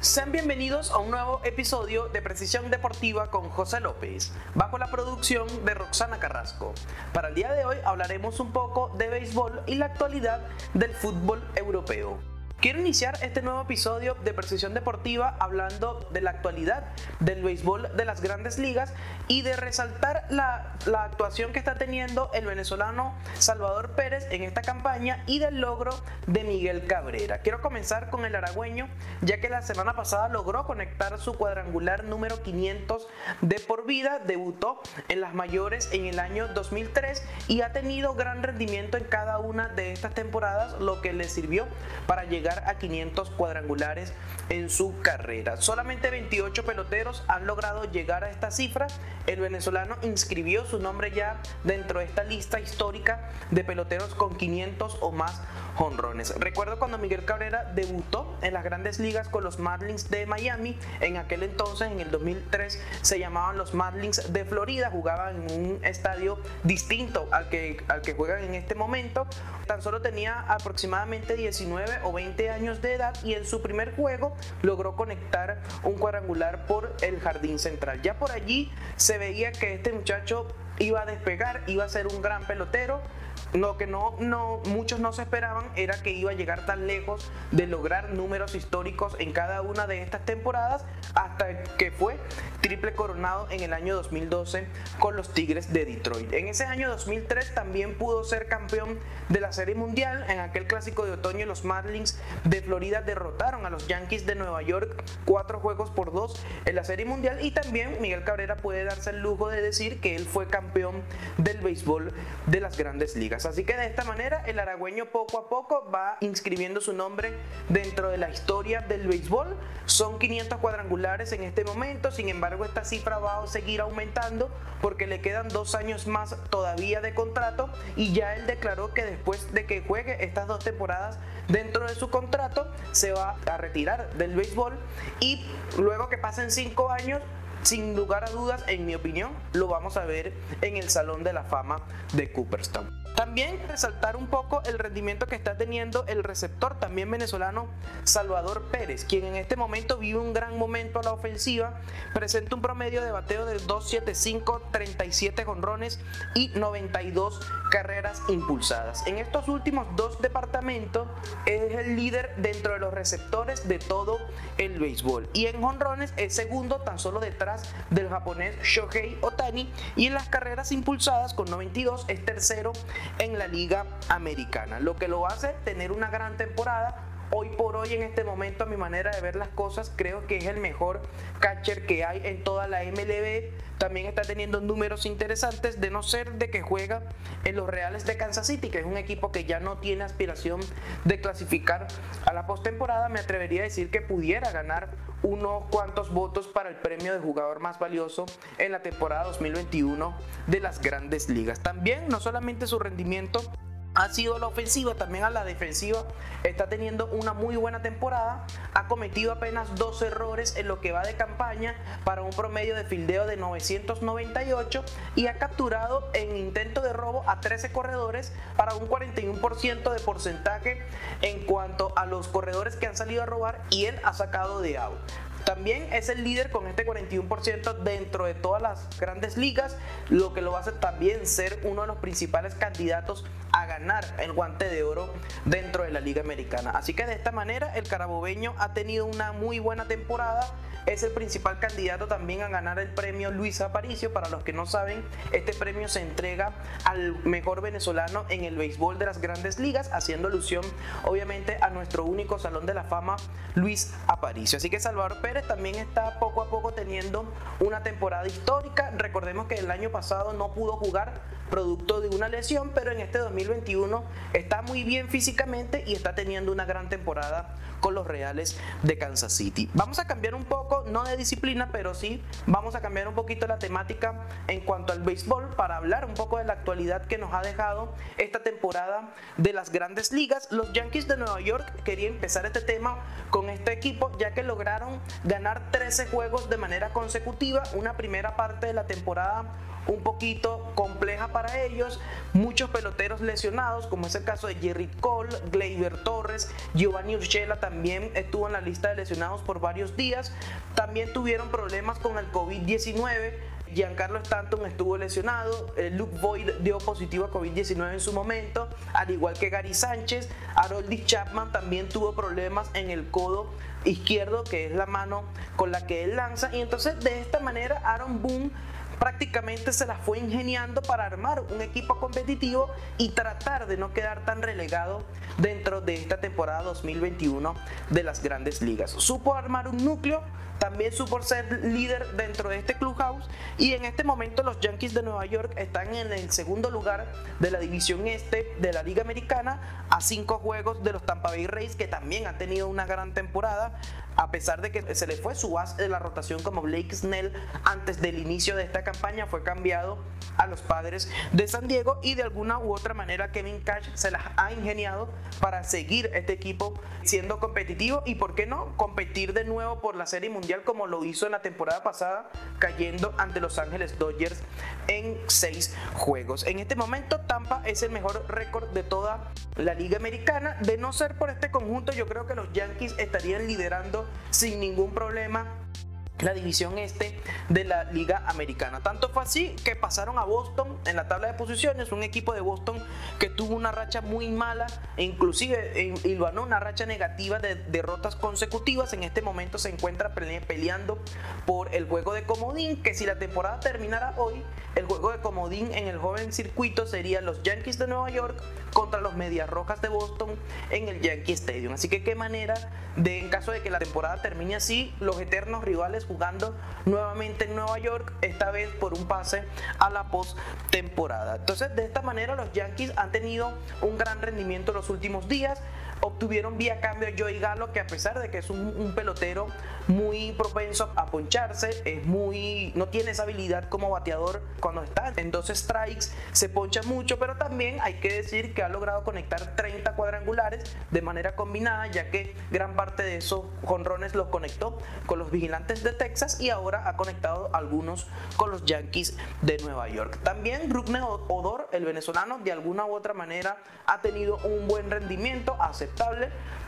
Sean bienvenidos a un nuevo episodio de Precisión Deportiva con José López, bajo la producción de Roxana Carrasco. Para el día de hoy hablaremos un poco de béisbol y la actualidad del fútbol europeo. Quiero iniciar este nuevo episodio de Precisión Deportiva hablando de la actualidad del béisbol de las grandes ligas y de resaltar la, la, actuación que está teniendo el venezolano Salvador Pérez en esta campaña y del logro de Miguel Cabrera. Quiero comenzar con el aragüeño, ya que la semana pasada logró conectar su cuadrangular número 500 de por vida, debutó en las mayores en el año 2003 y ha tenido gran rendimiento en cada una de estas temporadas, lo que le sirvió para llegar a 500 cuadrangulares en su carrera. Solamente 28 peloteros han logrado llegar a esta cifra. El venezolano inscribió su nombre ya dentro de esta lista histórica de peloteros con 500 o más Recuerdo cuando Miguel Cabrera debutó en las grandes ligas con los Marlins de Miami. En aquel entonces, en el 2003, se llamaban los Marlins de Florida. Jugaban en un estadio distinto al que, al que juegan en este momento. Tan solo tenía aproximadamente 19 o 20 años de edad y en su primer juego logró conectar un cuadrangular por el jardín central. Ya por allí se veía que este muchacho iba a despegar, iba a ser un gran pelotero. Lo que no, no, muchos no se esperaban era que iba a llegar tan lejos de lograr números históricos en cada una de estas temporadas hasta que fue triple coronado en el año 2012 con los Tigres de Detroit. En ese año 2003 también pudo ser campeón de la Serie Mundial. En aquel clásico de otoño los Marlins de Florida derrotaron a los Yankees de Nueva York cuatro juegos por dos en la Serie Mundial y también Miguel Cabrera puede darse el lujo de decir que él fue campeón del béisbol de las grandes ligas. Así que de esta manera el aragüeño poco a poco va inscribiendo su nombre dentro de la historia del béisbol. Son 500 cuadrangulares en este momento, sin embargo esta cifra va a seguir aumentando porque le quedan dos años más todavía de contrato y ya él declaró que después de que juegue estas dos temporadas dentro de su contrato se va a retirar del béisbol y luego que pasen cinco años sin lugar a dudas, en mi opinión, lo vamos a ver en el Salón de la Fama de Cooperstown. También resaltar un poco el rendimiento que está teniendo el receptor también venezolano Salvador Pérez, quien en este momento vive un gran momento a la ofensiva, presenta un promedio de bateo de 2.75, 37 jonrones y 92 carreras impulsadas. En estos últimos dos departamentos es el líder dentro de los receptores de todo el béisbol y en jonrones es segundo tan solo detrás del japonés Shohei Otani y en las carreras impulsadas con 92 es tercero en la Liga Americana, lo que lo hace tener una gran temporada. Hoy por hoy, en este momento, a mi manera de ver las cosas, creo que es el mejor catcher que hay en toda la MLB. También está teniendo números interesantes, de no ser de que juega en los Reales de Kansas City, que es un equipo que ya no tiene aspiración de clasificar a la postemporada. Me atrevería a decir que pudiera ganar unos cuantos votos para el premio de jugador más valioso en la temporada 2021 de las grandes ligas. También no solamente su rendimiento ha sido la ofensiva, también a la defensiva. Está teniendo una muy buena temporada. Ha cometido apenas dos errores en lo que va de campaña para un promedio de fildeo de 998 y ha capturado en intento de robo a 13 corredores para un 41% de porcentaje en cuanto a los corredores que han salido a robar y él ha sacado de out. También es el líder con este 41% dentro de todas las grandes ligas, lo que lo hace también ser uno de los principales candidatos a ganar el guante de oro dentro de la Liga Americana. Así que de esta manera el carabobeño ha tenido una muy buena temporada es el principal candidato también a ganar el premio Luis Aparicio. Para los que no saben, este premio se entrega al mejor venezolano en el béisbol de las grandes ligas, haciendo alusión obviamente a nuestro único salón de la fama, Luis Aparicio. Así que Salvador Pérez también está poco a poco teniendo una temporada histórica. Recordemos que el año pasado no pudo jugar producto de una lesión, pero en este 2021 está muy bien físicamente y está teniendo una gran temporada con los Reales de Kansas City. Vamos a cambiar un poco, no de disciplina, pero sí vamos a cambiar un poquito la temática en cuanto al béisbol para hablar un poco de la actualidad que nos ha dejado esta temporada de las grandes ligas. Los Yankees de Nueva York quería empezar este tema con este equipo ya que lograron ganar 13 juegos de manera consecutiva, una primera parte de la temporada un poquito compleja para ellos. Muchos peloteros lesionados, como es el caso de Jerry Cole, Gleyber Torres, Giovanni Urshela también estuvo en la lista de lesionados por varios días. También tuvieron problemas con el COVID-19. Giancarlo Stanton estuvo lesionado, eh, Luke Boyd dio positivo a COVID-19 en su momento, al igual que Gary Sánchez, Haroldis Chapman también tuvo problemas en el codo izquierdo, que es la mano con la que él lanza, y entonces de esta manera Aaron Boone prácticamente se las fue ingeniando para armar un equipo competitivo y tratar de no quedar tan relegado dentro de esta temporada 2021 de las grandes ligas. Supo armar un núcleo, también supo ser líder dentro de este clubhouse. Y en este momento los Yankees de Nueva York están en el segundo lugar de la división este de la Liga Americana a cinco juegos de los Tampa Bay Rays que también han tenido una gran temporada a pesar de que se le fue su base de la rotación como Blake Snell antes del inicio de esta campaña, fue cambiado a los padres de San Diego y de alguna u otra manera Kevin Cash se las ha ingeniado para seguir este equipo siendo competitivo y por qué no competir de nuevo por la Serie Mundial como lo hizo en la temporada pasada cayendo ante Los Ángeles Dodgers en seis juegos. En este momento Tampa es el mejor récord de toda la Liga Americana. De no ser por este conjunto yo creo que los Yankees estarían liderando sin ningún problema la división este de la Liga Americana. Tanto fue así que pasaron a Boston en la tabla de posiciones, un equipo de Boston que tuvo una racha muy mala e inclusive hilvanó una racha negativa de derrotas consecutivas. En este momento se encuentra peleando por el juego de comodín, que si la temporada terminara hoy, el juego de comodín en el joven circuito sería los Yankees de Nueva York contra los Medias Rojas de Boston en el Yankee Stadium. Así que qué manera de, en caso de que la temporada termine así, los eternos rivales jugando nuevamente en Nueva York, esta vez por un pase a la post-temporada. Entonces, de esta manera los Yankees han tenido un gran rendimiento en los últimos días obtuvieron vía cambio Joey Galo, que a pesar de que es un, pelotero muy propenso a poncharse, es muy, no tiene esa habilidad como bateador cuando está en dos strikes, se poncha mucho, pero también hay que decir que ha logrado conectar 30 cuadrangulares de manera combinada, ya que gran parte de esos jonrones los conectó con los vigilantes de Texas y ahora ha conectado algunos con los Yankees de Nueva York. También Rukne Odor, el venezolano, de alguna u otra manera ha tenido un buen rendimiento, hace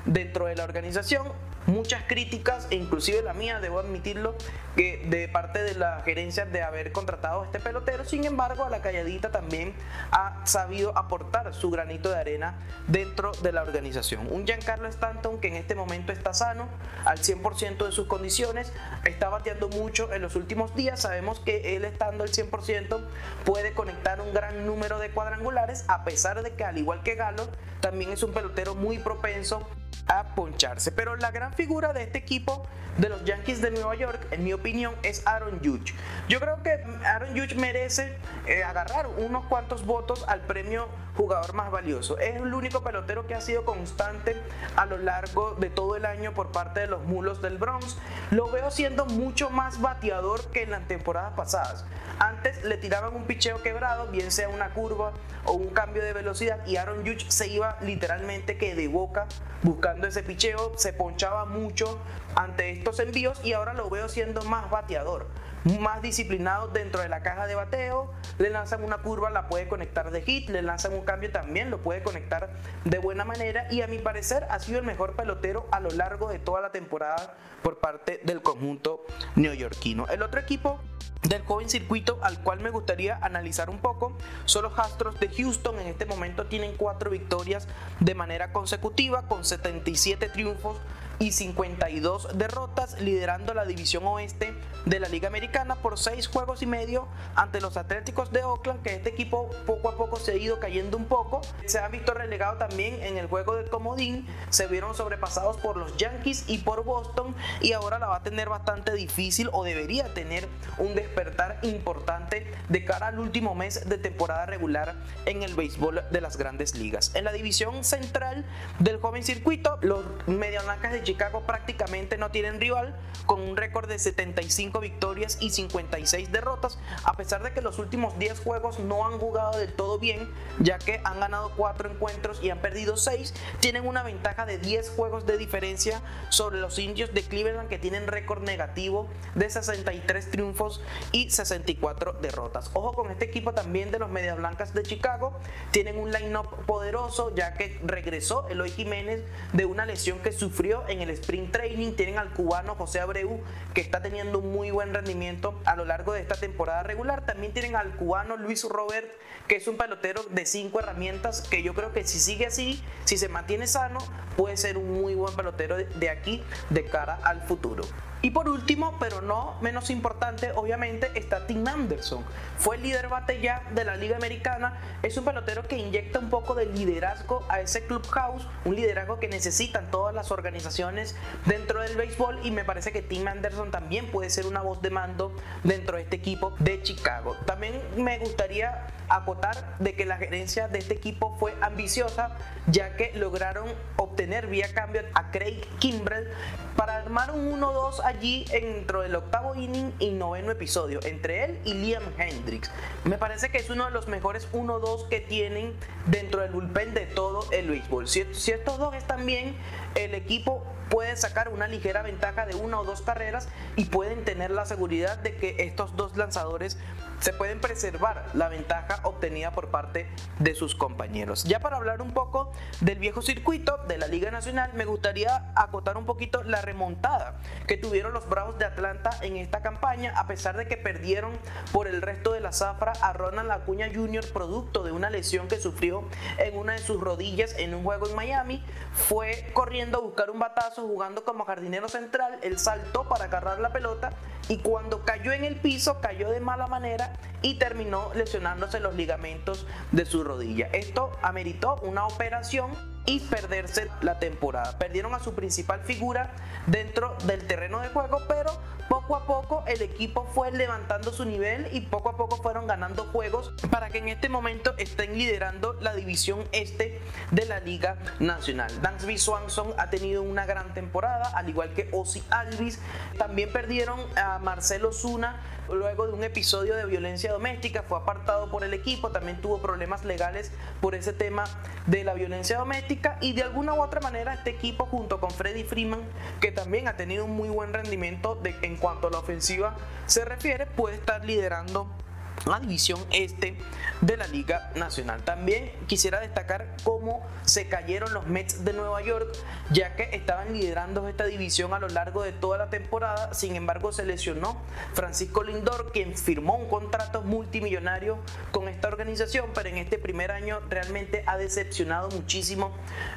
dentro de la organización. Muchas críticas, e inclusive la mía, debo admitirlo, que de parte de la gerencia de haber contratado este pelotero. Sin embargo, a la calladita también ha sabido aportar su granito de arena dentro de la organización. Un Giancarlo Stanton que en este momento está sano, al 100% de sus condiciones, está bateando mucho en los últimos días. Sabemos que él estando al 100% puede conectar un gran número de cuadrangulares, a pesar de que al igual que Galo, también es un pelotero muy propenso a poncharse. Pero la gran figura de este equipo de los Yankees de Nueva York, en mi opinión, es Aaron Judge. Yo creo que Aaron Judge merece eh, agarrar unos cuantos votos al premio jugador más valioso. Es el único pelotero que ha sido constante a lo largo de todo el año por parte de los mulos del Bronx. Lo veo siendo mucho más bateador que en las temporadas pasadas. Antes le tiraban un picheo quebrado, bien sea una curva o un cambio de velocidad, y Aaron Judge se iba literalmente que de boca buscando ese picheo, se ponchaba mucho ante estos envíos y ahora lo veo siendo más bateador más disciplinado dentro de la caja de bateo, le lanzan una curva, la puede conectar de hit, le lanzan un cambio también, lo puede conectar de buena manera y a mi parecer ha sido el mejor pelotero a lo largo de toda la temporada por parte del conjunto neoyorquino. El otro equipo del joven circuito al cual me gustaría analizar un poco son los Astros de Houston. En este momento tienen cuatro victorias de manera consecutiva con 77 triunfos y 52 derrotas, liderando la división oeste de la Liga Americana por 6 juegos y medio ante los Atléticos de Oakland, que este equipo poco a poco se ha ido cayendo un poco. Se han visto relegados también en el juego del comodín, se vieron sobrepasados por los Yankees y por Boston y ahora la va a tener bastante difícil o debería tener un despertar importante de cara al último mes de temporada regular en el béisbol de las grandes ligas. En la división central del joven circuito, los Medias Blancas de Chicago prácticamente no tienen rival, con un récord de 75 victorias y 56 derrotas, a pesar de que los últimos 10 juegos no han jugado del todo bien, ya que han ganado 4 encuentros y han perdido 6, tienen una ventaja de 10 juegos de diferencia sobre los indios de Cleveland que tienen récord negativo de 63 triunfos y 64 derrotas. Ojo con este equipo también de los Medias Blancas de Chicago, tienen un line-up poderoso ya que regresó Eloy Jiménez de una lesión que sufrió en el sprint training, tienen al cubano José Abreu que está teniendo un muy buen rendimiento a lo largo de esta temporada regular, también tienen al cubano Luis Robert que es un pelotero de 5 herramientas que yo creo que si sigue así, si se mantiene sano, puede ser un muy buen pelotero de aquí de cara al futuro. Y por último, pero no menos importante, obviamente, está Tim Anderson. Fue el líder bate ya de la Liga Americana. Es un pelotero que inyecta un poco de liderazgo a ese clubhouse, un liderazgo que necesitan todas las organizaciones dentro del béisbol. Y me parece que Tim Anderson también puede ser una voz de mando dentro de este equipo de Chicago. También me gustaría acotar de que la gerencia de este equipo fue ambiciosa, ya que lograron obtener vía cambio a Craig Kimbrell para armar un 1-2 allí dentro del octavo inning y noveno episodio, entre él y Liam Hendricks. Me parece que es uno de los mejores 1-2 que tienen dentro del bullpen de todo el béisbol. Si, si estos dos están bien, el equipo puede sacar una ligera ventaja de una o dos carreras y pueden tener la seguridad de que estos dos lanzadores se pueden preservar la ventaja obtenida por parte de sus compañeros. Ya para hablar un poco del viejo circuito de la Liga Nacional, me gustaría acotar un poquito la remontada que tuvieron los Bravos de Atlanta en esta campaña, a pesar de que perdieron por el resto de la zafra a Ronald Acuña Jr. producto de una lesión que sufrió en una de sus rodillas en un juego en Miami, fue corriendo a buscar un batazo jugando como jardinero central, él saltó para agarrar la pelota y cuando cayó en el piso cayó de mala manera y terminó lesionándose los ligamentos de su rodilla. Esto ameritó una operación y perderse la temporada. Perdieron a su principal figura dentro del terreno de juego, pero poco a poco el equipo fue levantando su nivel y poco a poco fueron ganando juegos para que en este momento estén liderando la división este de la Liga Nacional. Dansby Swanson ha tenido una gran temporada, al igual que Ozzy Alvis. También perdieron a Marcelo Zuna luego de un episodio de violencia doméstica, fue apartado por el equipo, también tuvo problemas legales por ese tema de la violencia doméstica y de alguna u otra manera este equipo junto con Freddy Freeman, que también ha tenido un muy buen rendimiento de, en cuanto a la ofensiva se refiere, puede estar liderando la división este de la Liga Nacional. También quisiera destacar cómo se cayeron los Mets de Nueva York, ya que estaban liderando esta división a lo largo de toda la temporada. Sin embargo, se lesionó Francisco Lindor, quien firmó un contrato multimillonario con esta organización, pero en este primer año realmente ha decepcionado muchísimo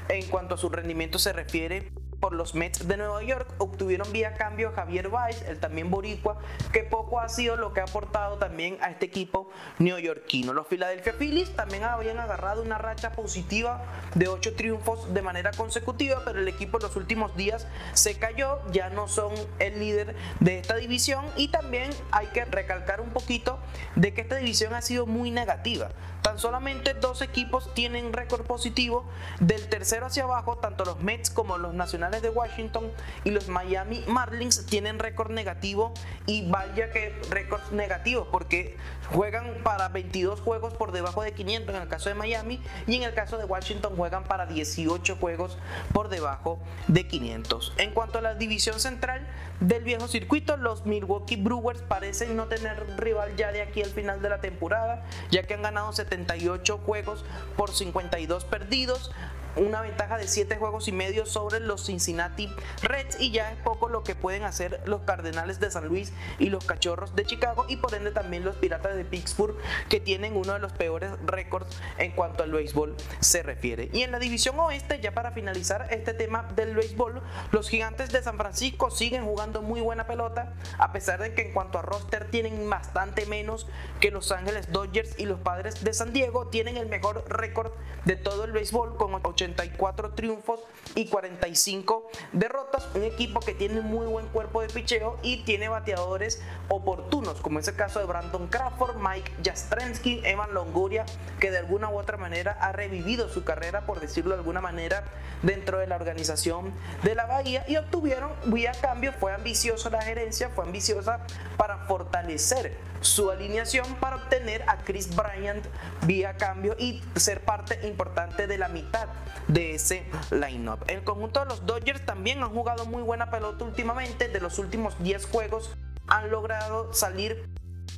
en cuanto a su rendimiento se refiere por los Mets de Nueva York obtuvieron vía cambio a Javier Baez, el también boricua, que poco ha sido lo que ha aportado también a este equipo neoyorquino. Los Philadelphia Phillies también habían agarrado una racha positiva de 8 triunfos de manera consecutiva, pero el equipo en los últimos días se cayó, ya no son el líder de esta división y también hay que recalcar un poquito de que esta división ha sido muy negativa. Tan solamente dos equipos tienen récord positivo, del tercero hacia abajo, tanto los Mets como los Nacionales de Washington y los Miami Marlins tienen récord negativo y vaya que récords negativos porque juegan para 22 juegos por debajo de 500 en el caso de Miami y en el caso de Washington juegan para 18 juegos por debajo de 500. En cuanto a la división central del viejo circuito, los Milwaukee Brewers parecen no tener rival ya de aquí al final de la temporada, ya que han ganado 78 juegos por 52 perdidos una ventaja de 7 juegos y medio sobre los Cincinnati Reds y ya es poco lo que pueden hacer los Cardenales de San Luis y los Cachorros de Chicago y por ende también los Piratas de Pittsburgh que tienen uno de los peores récords en cuanto al béisbol se refiere. Y en la división oeste, ya para finalizar este tema del béisbol, los Gigantes de San Francisco siguen jugando muy buena pelota a pesar de que en cuanto a roster tienen bastante menos que Los Ángeles Dodgers y los Padres de San Diego tienen el mejor récord de todo el béisbol con 80 84 triunfos y 45 derrotas. Un equipo que tiene muy buen cuerpo de picheo y tiene bateadores oportunos, como es el caso de Brandon Crawford, Mike Jastrensky, Evan Longoria, que de alguna u otra manera ha revivido su carrera, por decirlo de alguna manera, dentro de la organización de la Bahía y obtuvieron, vía cambio, fue ambicioso la gerencia, fue ambiciosa para fortalecer su alineación para obtener a Chris Bryant vía cambio y ser parte importante de la mitad de ese lineup. El conjunto de los Dodgers también han jugado muy buena pelota últimamente, de los últimos 10 juegos han logrado salir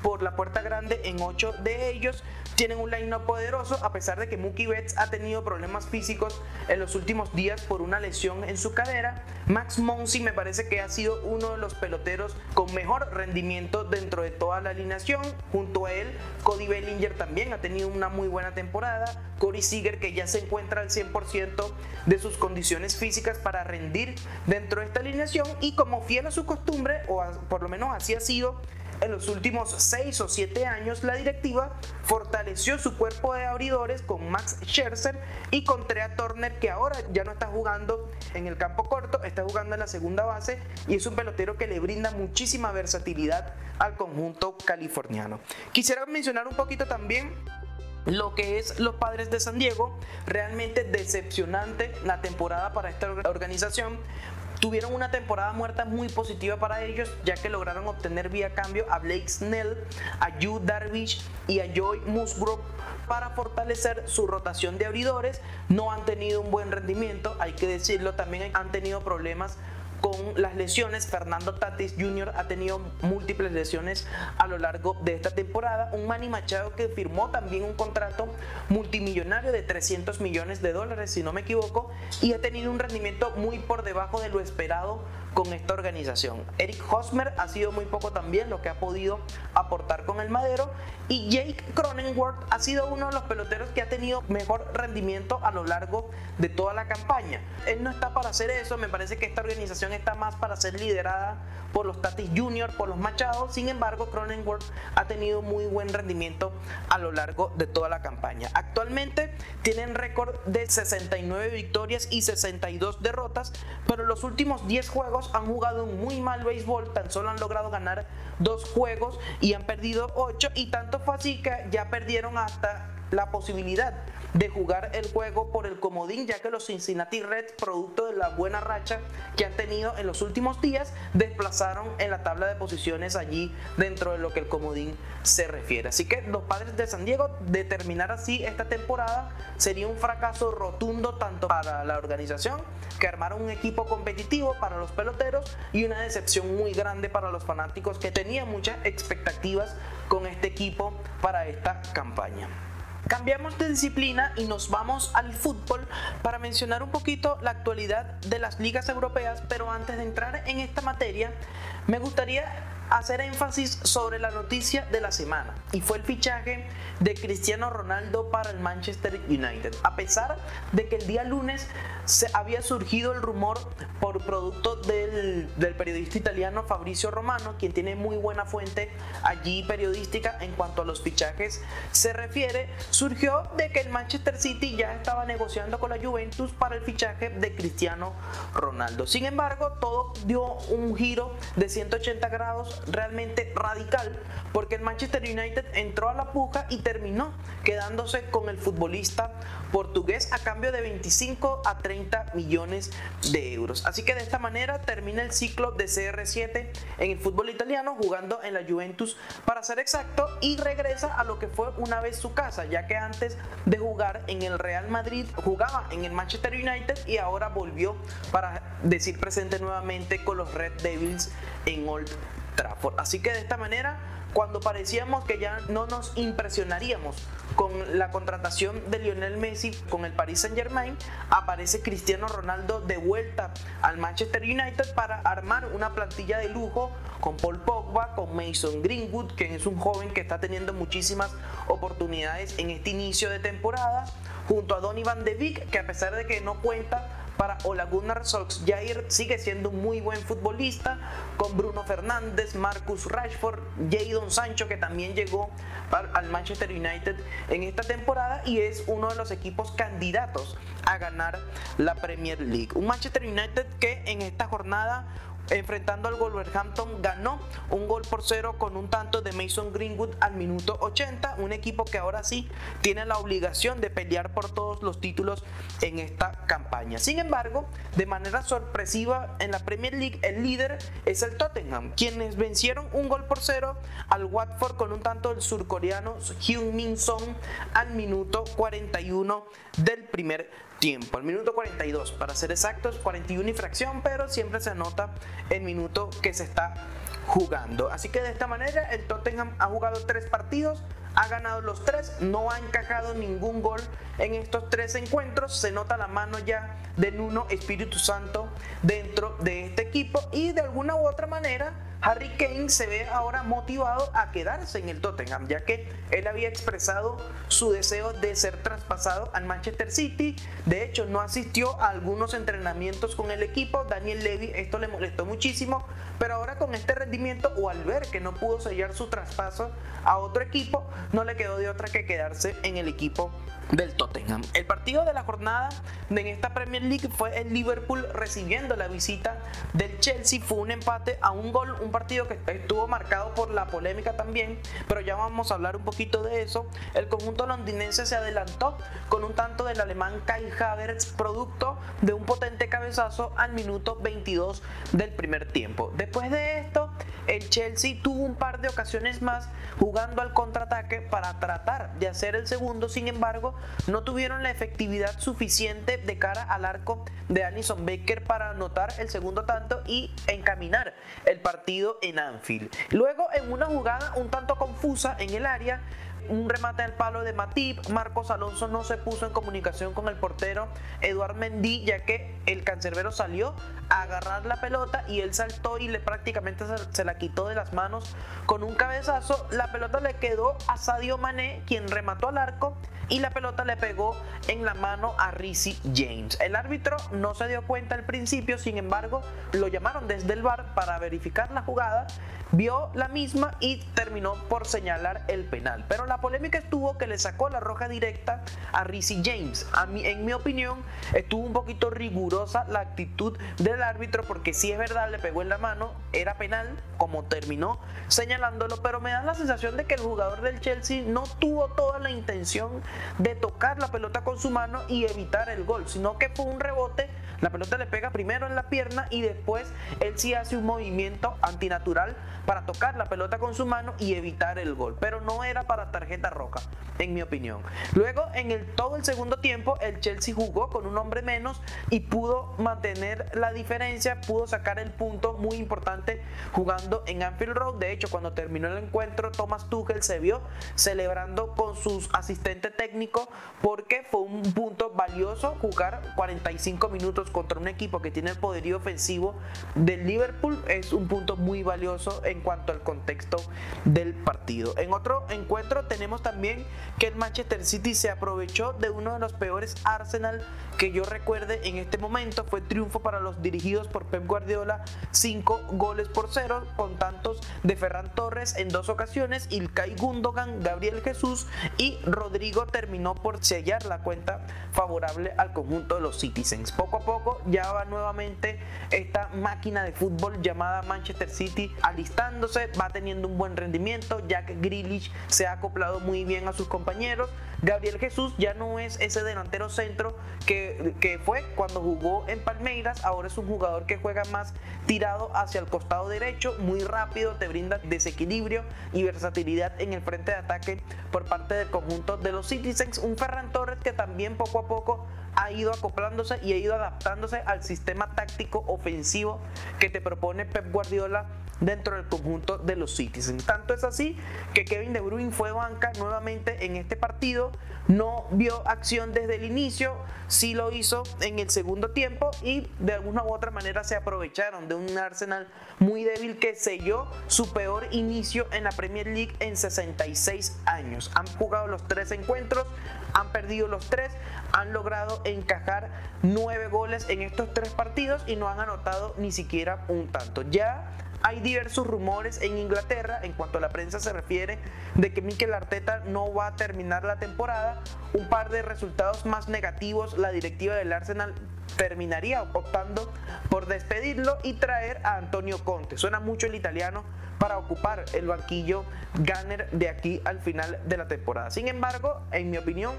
por la puerta grande en 8 de ellos. Tienen un line poderoso a pesar de que Mookie Betts ha tenido problemas físicos en los últimos días por una lesión en su cadera. Max Monsi me parece que ha sido uno de los peloteros con mejor rendimiento dentro de toda la alineación. Junto a él, Cody Bellinger también ha tenido una muy buena temporada. Corey Seager que ya se encuentra al 100% de sus condiciones físicas para rendir dentro de esta alineación y como fiel a su costumbre, o por lo menos así ha sido, en los últimos 6 o 7 años, la directiva fortaleció su cuerpo de abridores con Max Scherzer y con Trea Turner, que ahora ya no está jugando en el campo corto, está jugando en la segunda base y es un pelotero que le brinda muchísima versatilidad al conjunto californiano. Quisiera mencionar un poquito también lo que es los padres de San Diego, realmente decepcionante la temporada para esta organización Tuvieron una temporada muerta muy positiva para ellos, ya que lograron obtener vía cambio a Blake Snell, a Yu Darvish y a Joy Musgrove para fortalecer su rotación de abridores. No han tenido un buen rendimiento, hay que decirlo, también han tenido problemas con las lesiones. Fernando Tatis Jr. ha tenido múltiples lesiones a lo largo de esta temporada. Un Manny Machado que firmó también un contrato multimillonario de 300 millones de dólares, si no me equivoco, y ha tenido un rendimiento muy por debajo de lo esperado con esta organización. Eric Hosmer ha sido muy poco también lo que ha podido aportar con el madero y Jake Cronenworth ha sido uno de los peloteros que ha tenido mejor rendimiento a lo largo de toda la campaña. Él no está para hacer eso, me parece que esta organización está más para ser liderada por los Tatis Junior, por los Machados. Sin embargo, Cronenworth ha tenido muy buen rendimiento a lo largo de toda la campaña. Actualmente tienen récord de 69 victorias y 62 derrotas, pero los últimos 10 juegos han jugado un muy mal béisbol, tan solo han logrado ganar dos juegos y han perdido ocho y tanto fue así que ya perdieron hasta la posibilidad de jugar el juego por el comodín, ya que los Cincinnati Reds, producto de la buena racha que han tenido en los últimos días, desplazaron en la tabla de posiciones allí dentro de lo que el comodín se refiere. Así que los padres de San Diego, determinar así esta temporada sería un fracaso rotundo tanto para la organización, que armaron un equipo competitivo para los peloteros, y una decepción muy grande para los fanáticos que tenían muchas expectativas con este equipo para esta campaña. Cambiamos de disciplina y nos vamos al fútbol para mencionar un poquito la actualidad de las ligas europeas, pero antes de entrar en esta materia, me gustaría hacer énfasis sobre la noticia de la semana y fue el fichaje de Cristiano Ronaldo para el Manchester United. A pesar de que el día lunes se había surgido el rumor por producto del, del, periodista italiano Fabrizio Romano, quien tiene muy buena fuente allí periodística en cuanto a los fichajes se refiere, surgió de que el Manchester City ya estaba negociando con la Juventus para el fichaje de Cristiano Ronaldo. Sin embargo, todo dio un giro de 180 grados realmente radical porque el Manchester United entró a la puja y terminó quedándose con el futbolista portugués a cambio de 25 a 30 millones de euros. Así que de esta manera termina el ciclo de CR7 en el fútbol italiano jugando en la Juventus para ser exacto y regresa a lo que fue una vez su casa, ya que antes de jugar en el Real Madrid jugaba en el Manchester United y ahora volvió para decir presente nuevamente con los Red Devils en Old Así que de esta manera cuando parecíamos que ya no nos impresionaríamos con la contratación de Lionel Messi con el Paris Saint Germain, aparece Cristiano Ronaldo de vuelta al Manchester United para armar una plantilla de lujo con Paul Pogba, con Mason Greenwood, que es un joven que está teniendo muchísimas oportunidades en este inicio de temporada, junto a Donny Van de Beek, que a pesar de que no cuenta para Ole Gunnar Solskjaer sigue siendo un muy buen futbolista con Bruno Fernández, Marcus Rashford, Jadon Sancho que también llegó al Manchester United en esta temporada y es uno de los equipos candidatos a ganar la Premier League. Un Manchester United que en esta jornada enfrentando al Wolverhampton ganó un gol por cero con un tanto de Mason Greenwood al minuto 80, un equipo que ahora sí tiene la obligación de pelear por todos los títulos en esta campaña. Sin embargo, de manera sorpresiva en la Premier League el líder es el Tottenham, quienes vencieron un gol por cero al Watford con un tanto del surcoreano Hyun Min Song al minuto 41 del primer tiempo, al minuto 42, para ser exactos, 41 y fracción, pero siempre se anota el minuto que se está jugando. Así que de esta manera el Tottenham ha jugado tres partidos, ha ganado los tres, no ha encajado ningún gol en estos tres encuentros. Se nota la mano ya de Nuno Espíritu Santo dentro de este equipo y de alguna u otra manera Harry Kane se ve ahora motivado a quedarse en el Tottenham, ya que él había expresado su deseo de ser traspasado al Manchester City. De hecho, no asistió a algunos entrenamientos con el equipo. Daniel Levy esto le molestó muchísimo, pero ahora con este rendimiento o al ver que no pudo sellar su traspaso a otro equipo, no le quedó de otra que quedarse en el equipo del Tottenham. El partido de la jornada en esta Premier League fue el Liverpool recibiendo la visita del Chelsea. Fue un empate a un gol, un partido que estuvo marcado por la polémica también, pero ya vamos a hablar un poquito de eso. El conjunto londinense se adelantó con un tanto del alemán Kai Havertz, producto de un potente cabezazo al minuto 22 del primer tiempo. Después de esto, el Chelsea tuvo un par de ocasiones más jugando al contraataque para tratar de hacer el segundo, sin embargo, no tuvieron la efectividad suficiente de cara al arco de Alison Baker para anotar el segundo tanto y encaminar el partido en Anfield. Luego, en una jugada un tanto confusa en el área, un remate al palo de Matip. Marcos Alonso no se puso en comunicación con el portero Eduard Mendy, ya que el cancerbero salió agarrar la pelota y él saltó y le prácticamente se, la quitó de las manos con un cabezazo. La pelota le quedó a Sadio Mané, quien remató al arco y la pelota le pegó en la mano a Rizzy James. El árbitro no se dio cuenta al principio, sin embargo, lo llamaron desde el bar para verificar la jugada, vio la misma y terminó por señalar el penal. Pero la polémica estuvo que le sacó la roja directa a Rizzy James. A mí, en mi opinión, estuvo un poquito rigurosa la actitud del árbitro porque si es verdad le pegó en la mano, era penal como terminó señalándolo, pero me da la sensación de que el jugador del Chelsea no tuvo toda la intención de tocar la pelota con su mano y evitar el gol, sino que fue un rebote, la pelota le pega primero en la pierna y después él sí hace un movimiento antinatural para tocar la pelota con su mano y evitar el gol, pero no era para tarjeta roja, en mi opinión. Luego, en todo el segundo tiempo, el Chelsea jugó con un hombre menos y pudo mantener la diferencia, pudo sacar el punto muy importante jugando en Anfield Road. De hecho, cuando terminó el encuentro, Thomas Tuchel se vio celebrando con sus asistentes técnicos porque fue un punto valioso jugar 45 minutos contra un equipo que tiene el poderío ofensivo del Liverpool. Es un punto muy valioso en cuanto al contexto del partido. En otro encuentro tenemos también que el Manchester City se aprovechó de uno de los peores Arsenal que yo recuerde en este momento. Fue triunfo para los dirigidos por Pep Guardiola, 5 goles por 0 con tantos de Ferran Torres en dos ocasiones, Ilkay Gundogan, Gabriel Jesús y Rodrigo terminó por sellar la cuenta favorable al conjunto de los Citizens. Poco a poco ya va nuevamente esta máquina de fútbol llamada Manchester City alistándose, va teniendo un buen rendimiento, Jack Grealish se ha acoplado muy bien a sus compañeros, Gabriel Jesús ya no es ese delantero centro que, que fue cuando jugó en Palmeiras, ahora es un jugador que juega más tirado hacia el costado derecho, muy rápido, te brinda desequilibrio y versatilidad en el frente de ataque por parte del conjunto de los Citizens. Un Ferran Torres que también poco a poco ha ido acoplándose y ha ido adaptándose al sistema táctico ofensivo que te propone Pep Guardiola dentro del conjunto de los Citizens. Tanto es así que Kevin De Bruyne fue banca nuevamente en este partido, no vio acción desde el inicio, sí lo hizo en el segundo tiempo y de alguna u otra manera se aprovecharon de un Arsenal muy débil que selló su peor inicio en la Premier League en 66 años. Han jugado los tres encuentros, han perdido los tres, han logrado encajar nueve goles en estos tres partidos y no han anotado ni siquiera un tanto. Ya hay diversos rumores en Inglaterra en cuanto a la prensa se refiere de que Mikel Arteta no va a terminar la temporada. Un par de resultados más negativos, la directiva del Arsenal terminaría optando por despedirlo y traer a Antonio Conte. Suena mucho el italiano para ocupar el banquillo Gunner de aquí al final de la temporada. Sin embargo, en mi opinión,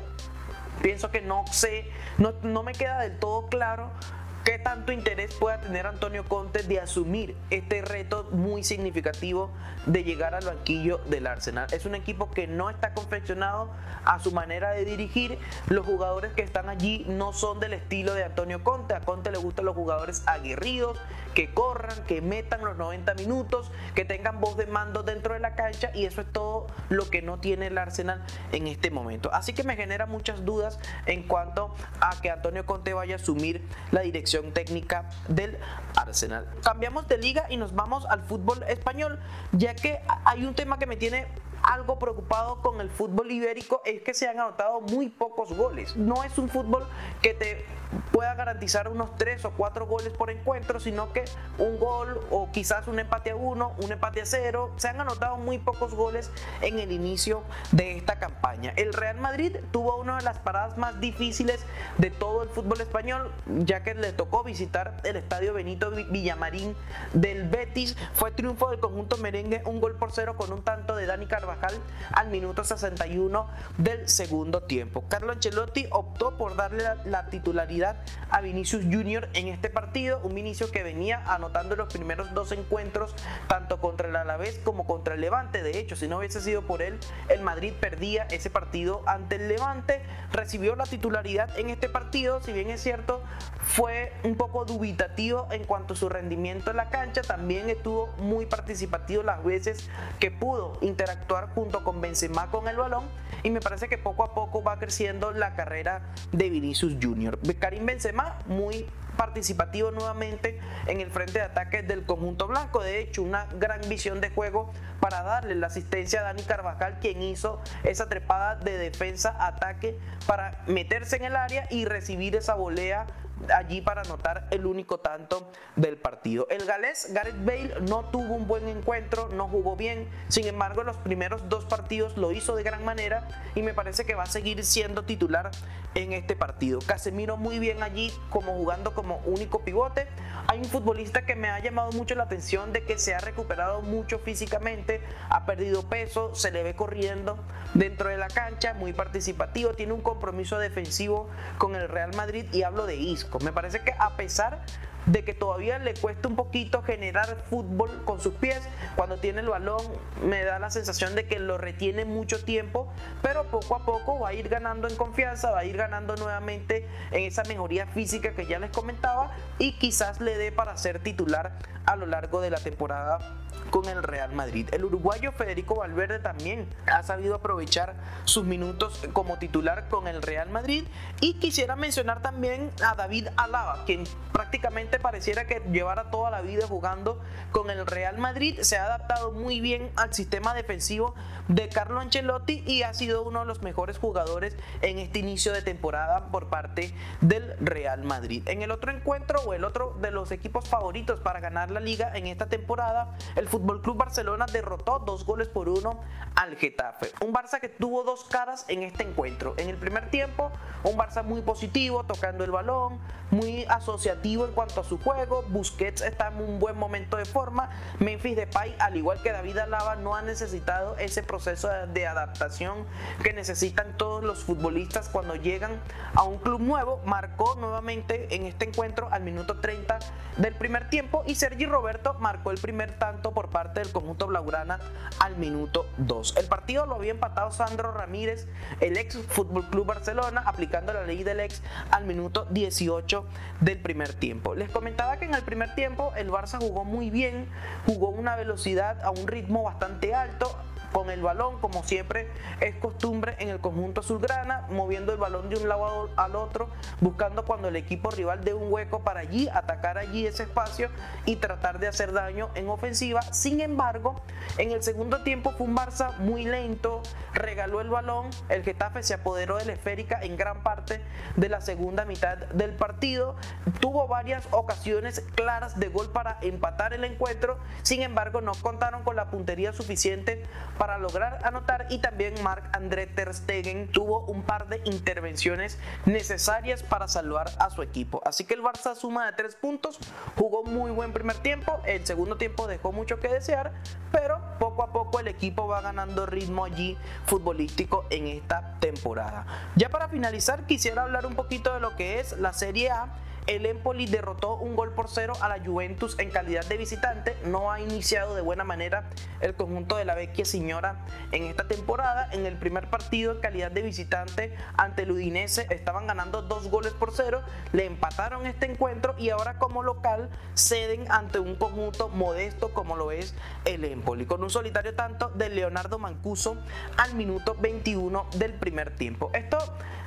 pienso que no sé, no, no me queda del todo claro ¿Qué tanto interés pueda tener Antonio Conte de asumir este reto muy significativo de llegar al banquillo del Arsenal? Es un equipo que no está confeccionado a su manera de dirigir. Los jugadores que están allí no son del estilo de Antonio Conte. A Conte le gustan los jugadores aguerridos, que corran, que metan los 90 minutos, que tengan voz de mando dentro de la cancha y eso es todo lo que no tiene el Arsenal en este momento. Así que me genera muchas dudas en cuanto a que Antonio Conte vaya a asumir la dirección técnica del Arsenal. Cambiamos de liga y nos vamos al fútbol español, ya que hay un tema que me tiene algo preocupado con el fútbol ibérico es que se han anotado muy pocos goles. No es un fútbol que te pueda garantizar unos 3 o 4 goles por encuentro, sino que un gol o quizás un empate a 1, un empate a 0. Se han anotado muy pocos goles en el inicio de esta campaña. El Real Madrid tuvo una de las paradas más difíciles de todo el fútbol español, ya que le tocó visitar el estadio Benito Villamarín del Betis. Fue triunfo del conjunto merengue, un gol por cero con un tanto de Dani Carvajal al minuto 61 del segundo tiempo. Carlo Ancelotti optó por darle la titularidad a Vinicius Junior en este partido, un Vinicius que venía anotando los primeros dos encuentros, tanto contra el Alavés como contra el Levante. De hecho, si no hubiese sido por él, el Madrid perdía ese partido ante el Levante. Recibió la titularidad en este partido, si bien es cierto, fue un poco dubitativo en cuanto a su rendimiento en la cancha, también estuvo muy participativo las veces que pudo interactuar junto con Benzema con el balón y me parece que poco a poco va creciendo la carrera de Vinicius Junior. Karim Benzema muy participativo nuevamente en el frente de ataque del conjunto blanco. De hecho, una gran visión de juego para darle la asistencia a Dani Carvajal, quien hizo esa trepada de defensa-ataque para meterse en el área y recibir esa volea allí para anotar el único tanto del partido. El galés Gareth Bale no tuvo un buen encuentro, no jugó bien, sin embargo los primeros dos partidos lo hizo de gran manera y me parece que va a seguir siendo titular en este partido. Casemiro muy bien allí como jugando como único pivote. Hay un futbolista que me ha llamado mucho la atención de que se ha recuperado mucho físicamente, ha perdido peso, se le ve corriendo dentro de la cancha, muy participativo, tiene un compromiso defensivo con el Real Madrid y hablo de Isco me parece que a pesar de que todavía le cuesta un poquito generar fútbol con sus pies. Cuando tiene el balón me da la sensación de que lo retiene mucho tiempo, pero poco a poco va a ir ganando en confianza, va a ir ganando nuevamente en esa mejoría física que ya les comentaba y quizás le dé para ser titular a lo largo de la temporada con el Real Madrid. El uruguayo Federico Valverde también ha sabido aprovechar sus minutos como titular con el Real Madrid y quisiera mencionar también a David Alaba, quien prácticamente pareciera que llevara toda la vida jugando con el Real Madrid, se ha adaptado muy bien al sistema defensivo de Carlo Ancelotti y ha sido uno de los mejores jugadores en este inicio de temporada por parte del Real Madrid. En el otro encuentro o el otro de los equipos favoritos para ganar la liga en esta temporada, el Fútbol Club Barcelona derrotó dos goles por uno al Getafe. Un Barça que tuvo dos caras en este encuentro. En el primer tiempo, un Barça muy positivo, tocando el balón, muy asociativo en cuanto a su juego. Busquets está en un buen momento de forma. Memphis Depay, al igual que David Alaba, no ha necesitado ese proceso de adaptación que necesitan todos los futbolistas cuando llegan a un club nuevo. Marcó nuevamente en este encuentro al minuto 30 del primer tiempo y Sergi Roberto marcó el primer tanto por parte del conjunto blaugrana al minuto 2. El partido lo había empatado Sandro Ramírez, el ex Fútbol Club Barcelona, aplicando la ley del ex al minuto 18 del primer tiempo. Les comentaba que en el primer tiempo el Barça jugó muy bien, jugó una velocidad a un ritmo bastante alto, con el balón, como siempre es costumbre en el conjunto azulgrana, moviendo el balón de un lado al otro, buscando cuando el equipo rival dé un hueco para allí, atacar allí ese espacio y tratar de hacer daño en ofensiva. Sin embargo, en el segundo tiempo fue un Barça muy lento, regaló el balón, el Getafe se apoderó de la esférica en gran parte de la segunda mitad del partido, tuvo varias ocasiones claras de gol para empatar el encuentro, sin embargo no contaron con la puntería suficiente para lograr anotar y también Marc André Ter Stegen tuvo un par de intervenciones necesarias para salvar a su equipo. Así que el Barça suma de tres puntos, jugó muy buen primer tiempo, el segundo tiempo dejó mucho que desear, pero poco a poco el equipo va ganando ritmo allí futbolístico en esta temporada. Ya para finalizar quisiera hablar un poquito de lo que es la Serie A el Empoli derrotó un gol por cero a la Juventus en calidad de visitante. No ha iniciado de buena manera el conjunto de la Vecchia Señora en esta temporada. En el primer partido en calidad de visitante ante el Udinese estaban ganando dos goles por cero. Le empataron este encuentro y ahora como local ceden ante un conjunto modesto como lo es el Empoli. Con un solitario tanto de Leonardo Mancuso al minuto 21 del primer tiempo. Esto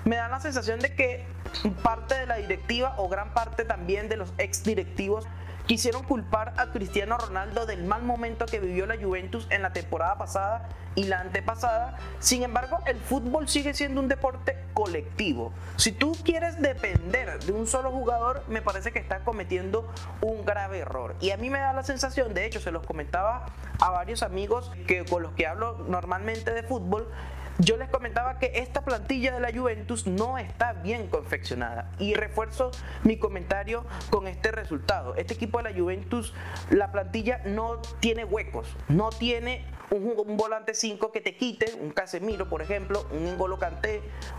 me da la sensación de que parte de la directiva o gran parte también de los ex directivos quisieron culpar a Cristiano Ronaldo del mal momento que vivió la Juventus en la temporada pasada y la antepasada. Sin embargo, el fútbol sigue siendo un deporte colectivo. Si tú quieres depender de un solo jugador, me parece que estás cometiendo un grave error. Y a mí me da la sensación, de hecho, se los comentaba a varios amigos que con los que hablo normalmente de fútbol, yo les comentaba que esta plantilla de la Juventus no está bien confeccionada y refuerzo mi comentario con este resultado. Este equipo de la Juventus, la plantilla no tiene huecos, no tiene un, volante 5 que te quite, un Casemiro por ejemplo, un N'Golo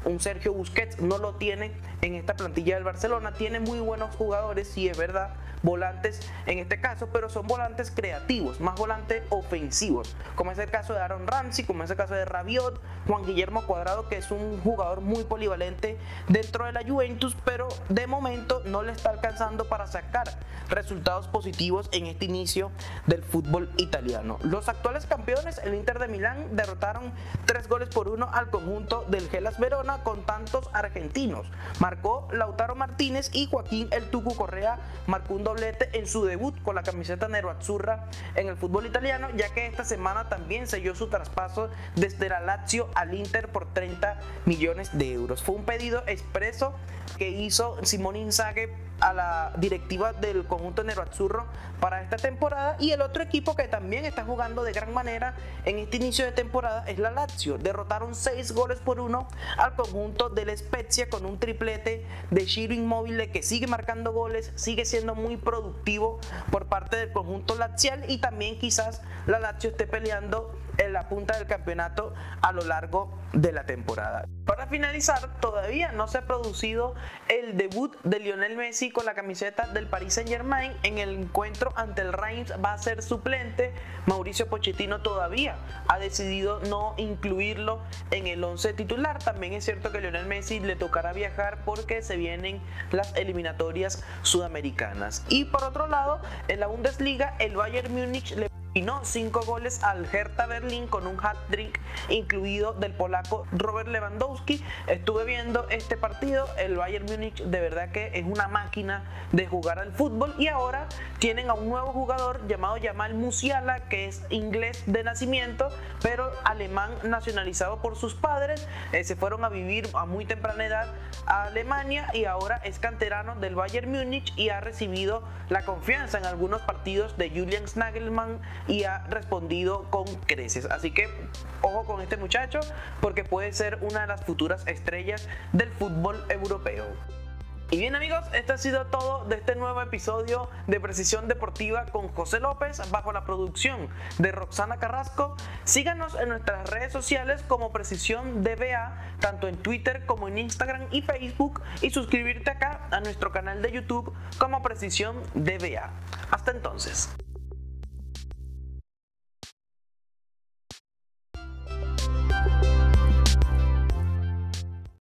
un Sergio Busquets, no lo tiene en esta plantilla del Barcelona. Tiene muy buenos jugadores, sí es verdad, volantes en este caso, pero son volantes creativos, más volantes ofensivos, como es el caso de Aaron Ramsey, como es el caso de Rabiot, Juan Guillermo Cuadrado, que es un jugador muy polivalente dentro de la Juventus, pero de momento no le está alcanzando para sacar resultados positivos en este inicio del fútbol italiano. Los actuales campeones, el Inter de Milán, derrotaron tres goles por uno al conjunto del Gelas Verona con tantos argentinos. Marcó Lautaro Martínez y Joaquín El Tucu Correa marcó un en su debut con la camiseta Azzurra en el fútbol italiano, ya que esta semana también selló su traspaso desde la Lazio al Inter por 30 millones de euros. Fue un pedido expreso que hizo Simón Inzaghi a la directiva del conjunto Nero-Azzurro para esta temporada y el otro equipo que también está jugando de gran manera en este inicio de temporada es la Lazio. Derrotaron 6 goles por 1 al conjunto del Spezia con un triplete de Giro Inmóvil que sigue marcando goles, sigue siendo muy productivo por parte del conjunto lazial y también quizás la Lazio esté peleando en la punta del campeonato a lo largo de la temporada. Para finalizar, todavía no se ha producido el debut de Lionel Messi con la camiseta del Paris Saint Germain en el encuentro ante el Reims va a ser suplente. Mauricio Pochettino todavía ha decidido no incluirlo en el 11 titular. También es cierto que Lionel Messi le tocará viajar porque se vienen las eliminatorias sudamericanas. Y por otro lado, en la Bundesliga, el Bayern Múnich le y no cinco goles al Hertha Berlín con un hat-trick incluido del polaco Robert Lewandowski. Estuve viendo este partido, el Bayern Múnich de verdad que es una máquina de jugar al fútbol y ahora tienen a un nuevo jugador llamado Jamal Musiala que es inglés de nacimiento pero alemán nacionalizado por sus padres. Eh, se fueron a vivir a muy temprana edad a Alemania y ahora es canterano del Bayern Múnich y ha recibido la confianza en algunos partidos de Julian Snagelmann y ha respondido con creces. Así que ojo con este muchacho porque puede ser una de las futuras estrellas del fútbol europeo. Y bien amigos, esto ha sido todo de este nuevo episodio de Precisión Deportiva con José López bajo la producción de Roxana Carrasco. Síganos en nuestras redes sociales como Precisión DBA, tanto en Twitter como en Instagram y Facebook y suscribirte acá a nuestro canal de YouTube como Precisión DBA. Hasta entonces.